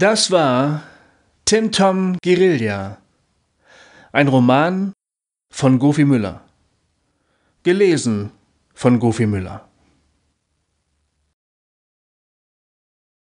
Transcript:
Das war Tim Tom Guerilla, ein Roman von Gofi Müller. Gelesen von Gofi Müller.